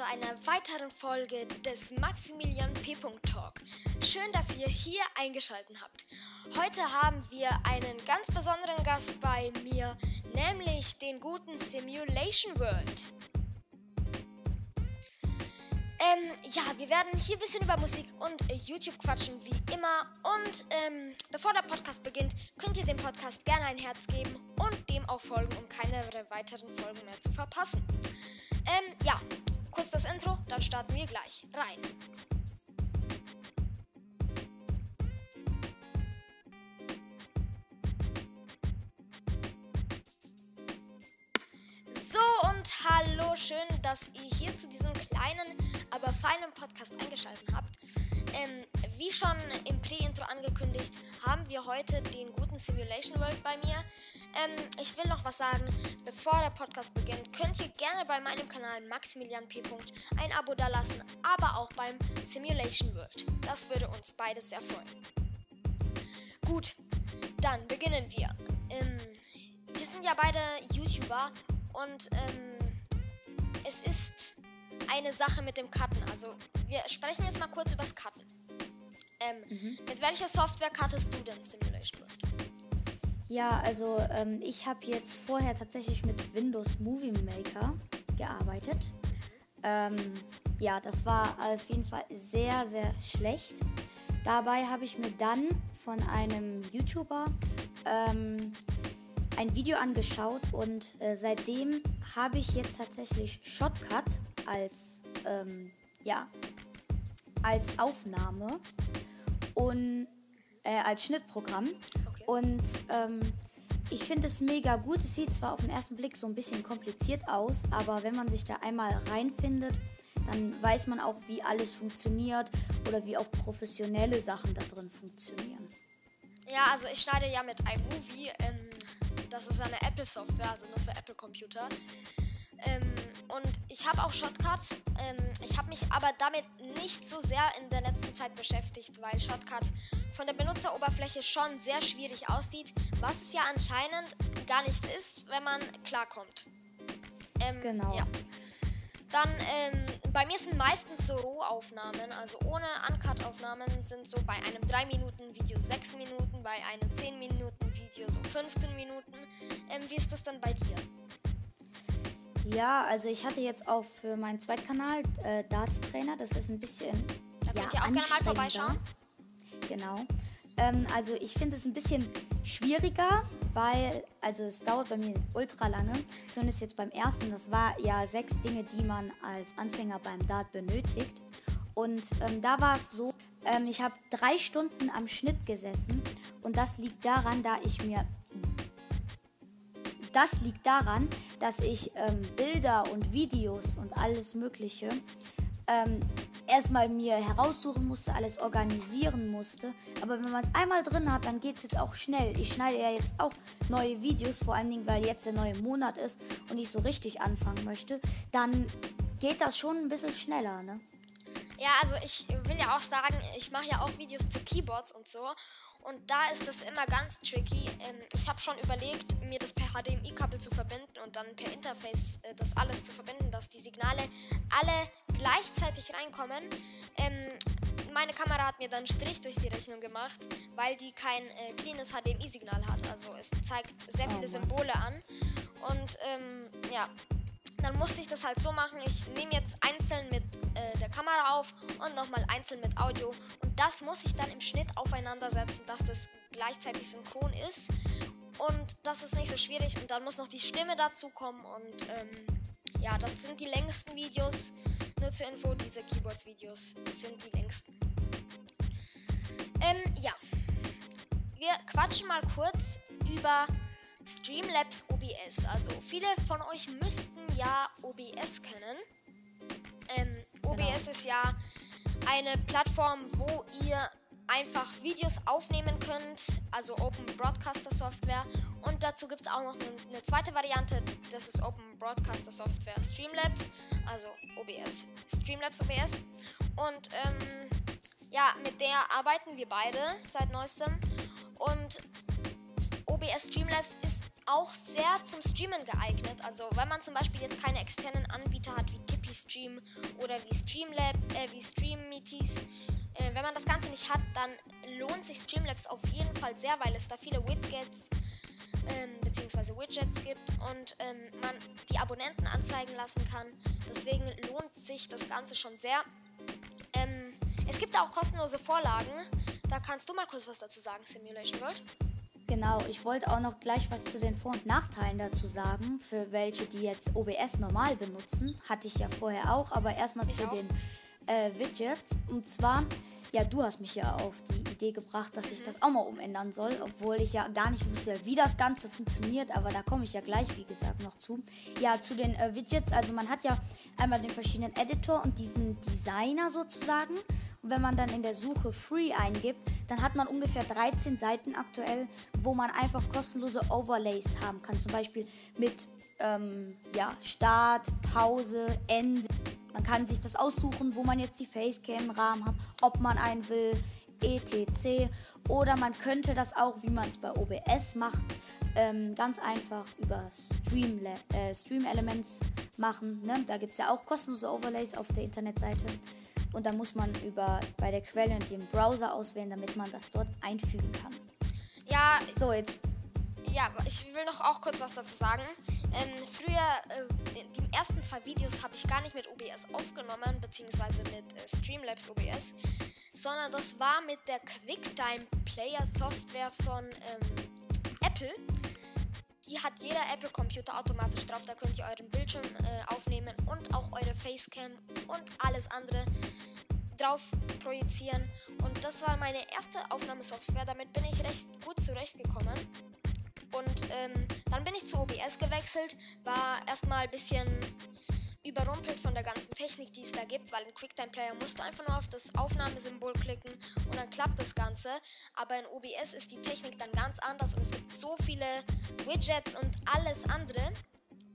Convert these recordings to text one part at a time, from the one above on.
zu einer weiteren Folge des Maximilian P. Talk. Schön, dass ihr hier eingeschaltet habt. Heute haben wir einen ganz besonderen Gast bei mir, nämlich den guten Simulation World. Ähm, ja, wir werden hier ein bisschen über Musik und YouTube quatschen, wie immer. Und ähm, bevor der Podcast beginnt, könnt ihr dem Podcast gerne ein Herz geben und dem auch folgen, um keine weiteren Folgen mehr zu verpassen. Ähm, ja, kurz das Intro, dann starten wir gleich rein. So und hallo, schön, dass ihr hier zu diesem kleinen, aber feinen Podcast eingeschaltet habt. Ähm, wie schon im Pre-Intro angekündigt, haben wir heute den guten Simulation World bei mir. Ähm, ich will noch was sagen, bevor der Podcast beginnt, könnt ihr gerne bei meinem Kanal Maximilian P. ein Abo dalassen, aber auch beim Simulation World. Das würde uns beides sehr freuen. Gut, dann beginnen wir. Ähm, wir sind ja beide YouTuber und ähm, es ist eine Sache mit dem Cutten. Also wir sprechen jetzt mal kurz über das Cutten. Ähm, mhm. Mit welcher Software cuttest du denn Simulation World? Ja, also ähm, ich habe jetzt vorher tatsächlich mit Windows Movie Maker gearbeitet. Ähm, ja, das war auf jeden Fall sehr, sehr schlecht. Dabei habe ich mir dann von einem YouTuber ähm, ein Video angeschaut und äh, seitdem habe ich jetzt tatsächlich Shotcut als, ähm, ja, als Aufnahme und äh, als Schnittprogramm. Und ähm, ich finde es mega gut. Es sieht zwar auf den ersten Blick so ein bisschen kompliziert aus, aber wenn man sich da einmal reinfindet, dann weiß man auch, wie alles funktioniert oder wie auch professionelle Sachen da drin funktionieren. Ja, also ich schneide ja mit iMovie. Ähm, das ist eine Apple-Software, also nur für Apple-Computer. Ähm, und ich habe auch Shotcut. Ähm, ich habe mich aber damit nicht so sehr in der letzten Zeit beschäftigt, weil Shotcut von der Benutzeroberfläche schon sehr schwierig aussieht, was es ja anscheinend gar nicht ist, wenn man klarkommt. Ähm, genau. Ja. Dann, ähm, bei mir sind meistens so Rohaufnahmen, also ohne Uncut-Aufnahmen sind so bei einem 3-Minuten-Video 6 Minuten, bei einem 10-Minuten-Video so 15 Minuten. Ähm, wie ist das dann bei dir? Ja, also ich hatte jetzt auch für meinen Zweitkanal äh, Darts Trainer. Das ist ein bisschen. Da ja, könnt ihr auch gerne mal vorbeischauen. Genau. Ähm, also ich finde es ein bisschen schwieriger, weil, also es dauert bei mir ultra lange. Zumindest jetzt beim ersten. Das war ja sechs Dinge, die man als Anfänger beim Dart benötigt. Und ähm, da war es so, ähm, ich habe drei Stunden am Schnitt gesessen. Und das liegt daran, da ich mir das liegt daran, dass ich ähm, Bilder und Videos und alles Mögliche ähm, erstmal mir heraussuchen musste, alles organisieren musste. Aber wenn man es einmal drin hat, dann geht es jetzt auch schnell. Ich schneide ja jetzt auch neue Videos, vor allen Dingen, weil jetzt der neue Monat ist und ich so richtig anfangen möchte. Dann geht das schon ein bisschen schneller, ne? Ja, also ich will ja auch sagen, ich mache ja auch Videos zu Keyboards und so. Und da ist das immer ganz tricky. Ähm, ich habe schon überlegt, mir das per HDMI-Kabel zu verbinden und dann per Interface äh, das alles zu verbinden, dass die Signale alle gleichzeitig reinkommen. Ähm, meine Kamera hat mir dann Strich durch die Rechnung gemacht, weil die kein äh, cleanes HDMI-Signal hat. Also es zeigt sehr viele oh Symbole an. Und ähm, ja, dann musste ich das halt so machen. Ich nehme jetzt einzeln mit äh, der Kamera auf und nochmal einzeln mit Audio. Und das muss ich dann im Schnitt aufeinandersetzen, dass das gleichzeitig synchron ist. Und das ist nicht so schwierig. Und dann muss noch die Stimme dazu kommen. Und ähm, ja, das sind die längsten Videos. Nur zur Info, diese Keyboards-Videos sind die längsten. Ähm, ja. Wir quatschen mal kurz über Streamlabs OBS. Also viele von euch müssten ja OBS kennen. Ähm, OBS genau. ist ja eine Plattform, wo ihr einfach Videos aufnehmen könnt, also Open Broadcaster Software. Und dazu gibt es auch noch eine zweite Variante, das ist Open Broadcaster Software Streamlabs, also OBS, Streamlabs OBS. Und ähm, ja, mit der arbeiten wir beide seit neuestem. Und OBS Streamlabs ist auch sehr zum Streamen geeignet. Also wenn man zum Beispiel jetzt keine externen Anbieter hat wie Tippy Stream oder wie Streamlab, äh, wie Streammeeties, äh, wenn man das Ganze nicht hat, dann lohnt sich Streamlabs auf jeden Fall sehr, weil es da viele Widgets ähm, bzw. Widgets gibt und ähm, man die Abonnenten anzeigen lassen kann. Deswegen lohnt sich das Ganze schon sehr. Ähm, es gibt auch kostenlose Vorlagen. Da kannst du mal kurz was dazu sagen, Simulation World. Genau, ich wollte auch noch gleich was zu den Vor- und Nachteilen dazu sagen, für welche, die jetzt OBS normal benutzen. Hatte ich ja vorher auch, aber erstmal zu auch. den äh, Widgets. Und zwar, ja, du hast mich ja auf die Idee gebracht, dass ich das auch mal umändern soll, obwohl ich ja gar nicht wusste, wie das Ganze funktioniert, aber da komme ich ja gleich, wie gesagt, noch zu. Ja, zu den äh, Widgets, also man hat ja einmal den verschiedenen Editor und diesen Designer sozusagen. Und wenn man dann in der Suche Free eingibt, dann hat man ungefähr 13 Seiten aktuell, wo man einfach kostenlose Overlays haben kann. Zum Beispiel mit ähm, ja, Start, Pause, Ende. Man kann sich das aussuchen, wo man jetzt die Facecam im Rahmen hat, ob man einen will, etc. Oder man könnte das auch, wie man es bei OBS macht, ähm, ganz einfach über Stream, äh, Stream Elements machen. Ne? Da gibt es ja auch kostenlose Overlays auf der Internetseite. Und da muss man über bei der Quelle und den Browser auswählen, damit man das dort einfügen kann. Ja, So, jetzt Ja, ich will noch auch kurz was dazu sagen. Ähm, früher, äh, die, die ersten zwei Videos habe ich gar nicht mit OBS aufgenommen, beziehungsweise mit äh, Streamlabs OBS, sondern das war mit der QuickTime Player Software von ähm, Apple. Die hat jeder Apple-Computer automatisch drauf. Da könnt ihr euren Bildschirm äh, aufnehmen und auch eure Facecam und alles andere drauf projizieren. Und das war meine erste Aufnahmesoftware. Damit bin ich recht gut zurechtgekommen. Und ähm, dann bin ich zu OBS gewechselt, war erstmal ein bisschen überrumpelt von der ganzen Technik, die es da gibt, weil in QuickTime Player musst du einfach nur auf das Aufnahmesymbol klicken und dann klappt das Ganze. Aber in OBS ist die Technik dann ganz anders und es gibt so viele Widgets und alles andere.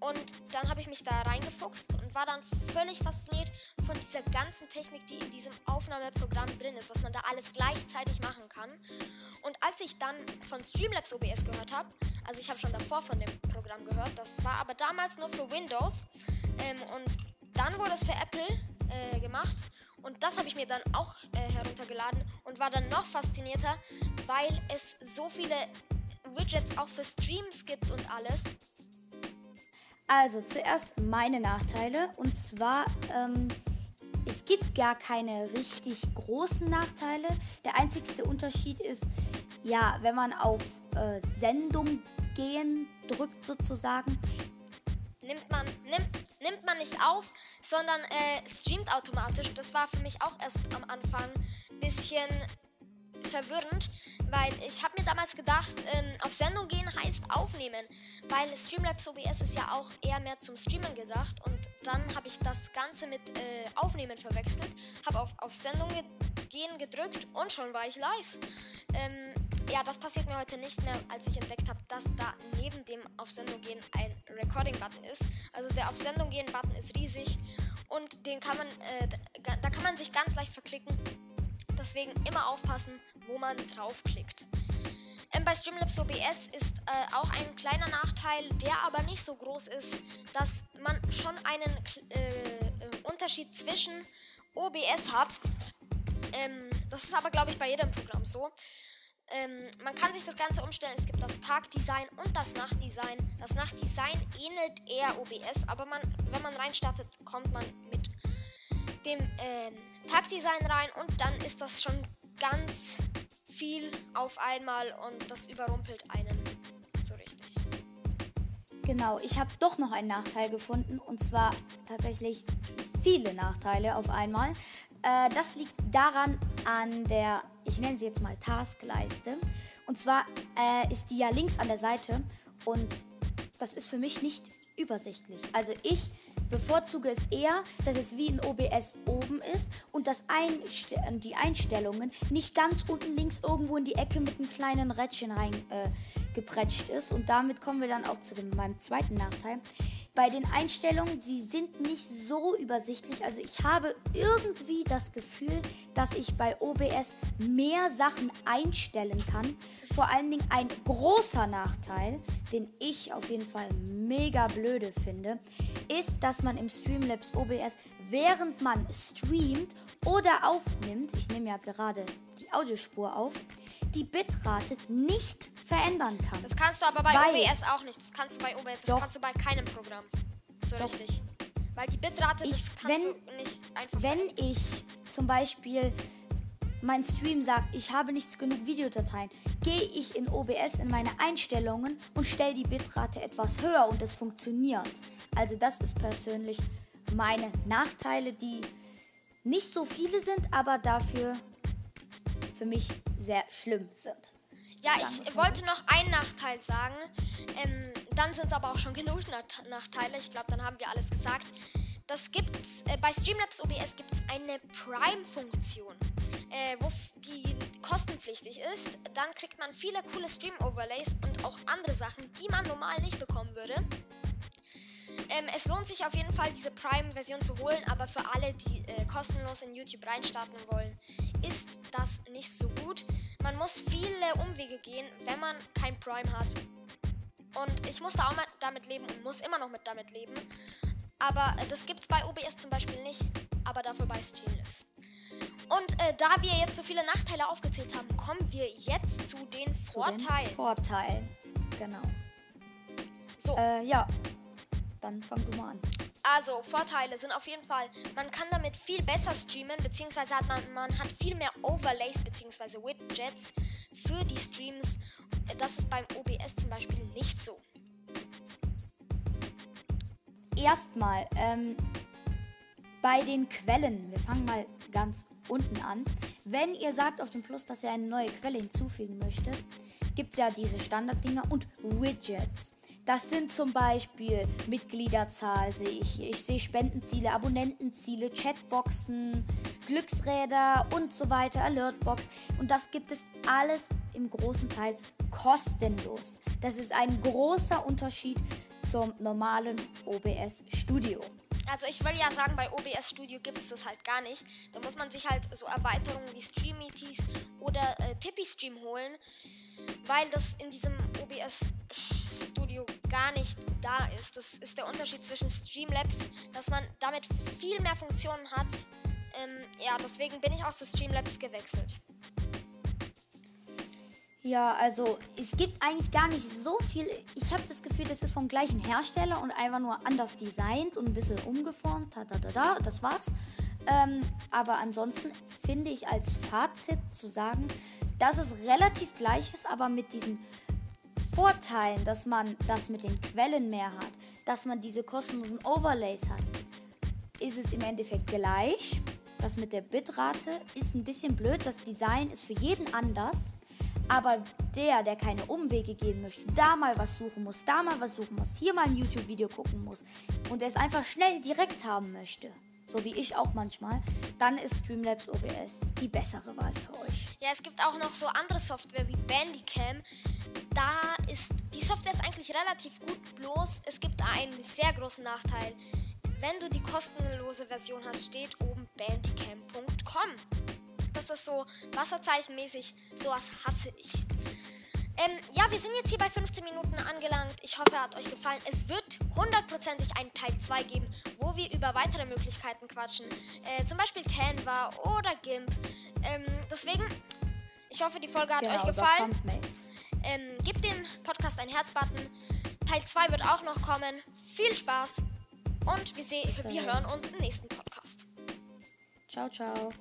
Und dann habe ich mich da reingefuchst und war dann völlig fasziniert von dieser ganzen Technik, die in diesem Aufnahmeprogramm drin ist, was man da alles gleichzeitig machen kann. Und als ich dann von Streamlabs OBS gehört habe, also ich habe schon davor von dem Programm gehört, das war aber damals nur für Windows. Ähm, und dann wurde es für Apple äh, gemacht. Und das habe ich mir dann auch äh, heruntergeladen und war dann noch faszinierter, weil es so viele Widgets auch für Streams gibt und alles. Also zuerst meine Nachteile. Und zwar, ähm, es gibt gar keine richtig großen Nachteile. Der einzigste Unterschied ist, ja, wenn man auf äh, Sendung gehen drückt sozusagen, nimmt man, nimmt, man nicht auf, sondern äh, streamt automatisch. Das war für mich auch erst am Anfang ein bisschen verwirrend, weil ich habe mir damals gedacht, ähm, auf Sendung gehen heißt aufnehmen, weil Streamlabs OBS ist ja auch eher mehr zum Streamen gedacht und dann habe ich das Ganze mit äh, Aufnehmen verwechselt, habe auf, auf Sendung ge gehen gedrückt und schon war ich live. Ähm, ja, das passiert mir heute nicht mehr, als ich entdeckt habe, dass da neben dem auf Sendung gehen ein Recording-Button ist. Also der auf Sendung gehen Button ist riesig und den kann man, äh, da- kann man sich ganz leicht verklicken. Deswegen immer aufpassen, wo man draufklickt. Ähm, bei Streamlabs OBS ist äh, auch ein kleiner Nachteil, der aber nicht so groß ist, dass man schon einen äh, äh, Unterschied zwischen OBS hat. Ähm, das ist aber, glaube ich, bei jedem Programm so. Ähm, man kann sich das Ganze umstellen. Es gibt das Tagdesign und das Nachtdesign. Das Nachtdesign ähnelt eher OBS, aber man, wenn man reinstartet, kommt man mit dem ähm, Tagdesign rein und dann ist das schon ganz viel auf einmal und das überrumpelt einen so richtig. Genau, ich habe doch noch einen Nachteil gefunden und zwar tatsächlich viele Nachteile auf einmal. Äh, das liegt daran an der, ich nenne sie jetzt mal Taskleiste. Und zwar äh, ist die ja links an der Seite und das ist für mich nicht übersichtlich. Also ich bevorzuge es eher, dass es wie in OBS oben ist und dass Einste die Einstellungen nicht ganz unten links irgendwo in die Ecke mit einem kleinen Rädchen rein äh, ist. Und damit kommen wir dann auch zu dem, meinem zweiten Nachteil. Bei den Einstellungen, sie sind nicht so übersichtlich. Also ich habe irgendwie das Gefühl, dass ich bei OBS mehr Sachen einstellen kann. Vor allen Dingen ein großer Nachteil, den ich auf jeden Fall mega blöde finde, ist, dass man im Streamlabs OBS, während man streamt oder aufnimmt, ich nehme ja gerade die Audiospur auf, die Bitrate nicht verändern kann. Das kannst du aber bei Weil- OBS auch nicht. Das kannst du bei OBS, das Doch. kannst du bei keinem Programm. So Doch. richtig. Weil die Bitrate, Ich- das kannst wenn- du nicht einfach Wenn ich zum Beispiel mein Stream sagt, ich habe nicht genug Videodateien, gehe ich in OBS in meine Einstellungen und stelle die Bitrate etwas höher und es funktioniert. Also das ist persönlich meine Nachteile, die nicht so viele sind, aber dafür für mich sehr schlimm sind. Ja, ich wollte noch einen Nachteil sagen. Ähm, dann sind es aber auch schon genug Nach- Nachteile. Ich glaube, dann haben wir alles gesagt. Das gibt's äh, bei Streamlabs OBS gibt es eine Prime-Funktion, äh, wo die kostenpflichtig ist. Dann kriegt man viele coole Stream-Overlays und auch andere Sachen, die man normal nicht bekommen würde. Ähm, es lohnt sich auf jeden Fall, diese Prime-Version zu holen, aber für alle, die äh, kostenlos in YouTube reinstarten wollen, ist das nicht so gut. Man muss viele Umwege gehen, wenn man kein Prime hat. Und ich musste auch mal damit leben und muss immer noch mit damit leben. Aber äh, das gibt's bei OBS zum Beispiel nicht, aber dafür bei Streamlabs. Und äh, da wir jetzt so viele Nachteile aufgezählt haben, kommen wir jetzt zu den Zu den Vorteilen. Vorteilen. Genau. so, Äh, ja, dann fang du mal an. Also, Vorteile sind auf jeden Fall, man kann damit viel besser streamen, beziehungsweise hat man, man hat viel mehr Overlays, beziehungsweise Widgets für die Streams. Das ist beim OBS zum Beispiel nicht so. Erstmal, ähm, bei den Quellen, wir fangen mal ganz unten an. Wenn ihr sagt auf dem Plus, dass ihr eine neue Quelle hinzufügen möchtet, gibt es ja diese Standarddinger und Widgets. Das sind zum Beispiel Mitgliederzahl, sehe ich hier. Ich sehe Spendenziele, Abonnentenziele, Chatboxen, Glücksräder und so weiter, Alertbox. Und das gibt es alles im großen Teil kostenlos. Das ist ein großer Unterschied zum normalen OBS Studio. Also ich will ja sagen, bei OBS Studio gibt es das halt gar nicht. Da muss man sich halt so Erweiterungen wie Streamities oder äh, Tippy Stream holen, weil das in diesem OBS Studio gar nicht da ist. Das ist der Unterschied zwischen Streamlabs, dass man damit viel mehr Funktionen hat. Ähm, ja, deswegen bin ich auch zu Streamlabs gewechselt. Ja, also es gibt eigentlich gar nicht so viel. Ich habe das Gefühl, das ist vom gleichen Hersteller und einfach nur anders designt und ein bisschen umgeformt. Ta, ta, ta, ta, das war's. Ähm, aber ansonsten finde ich als Fazit zu sagen, dass es relativ gleich ist, aber mit diesen Vorteilen, dass man das mit den Quellen mehr hat, dass man diese kostenlosen Overlays hat, ist es im Endeffekt gleich. Das mit der Bitrate ist ein bisschen blöd. Das Design ist für jeden anders. Aber der, der keine Umwege gehen möchte, da mal was suchen muss, da mal was suchen muss, hier mal ein YouTube-Video gucken muss und es einfach schnell direkt haben möchte, so wie ich auch manchmal, dann ist Streamlabs OBS die bessere Wahl für euch. Ja, es gibt auch noch so andere Software wie Bandicam. Da ist die Software ist eigentlich relativ gut, bloß es gibt einen sehr großen Nachteil. Wenn du die kostenlose Version hast, steht oben bandicam.com. Das ist so wasserzeichenmäßig, sowas hasse ich. Ähm, ja, wir sind jetzt hier bei 15 Minuten angelangt. Ich hoffe, er hat euch gefallen. Es wird hundertprozentig einen Teil 2 geben, wo wir über weitere Möglichkeiten quatschen. Äh, zum Beispiel Canva oder GIMP. Ähm, deswegen, ich hoffe, die Folge hat euch Genau, über gefallen. Ähm, gebt dem Podcast einen Herzbutton. Teil 2 wird auch noch kommen. Viel Spaß und wir, sehen, wir hören uns im nächsten Podcast. Ciao, ciao.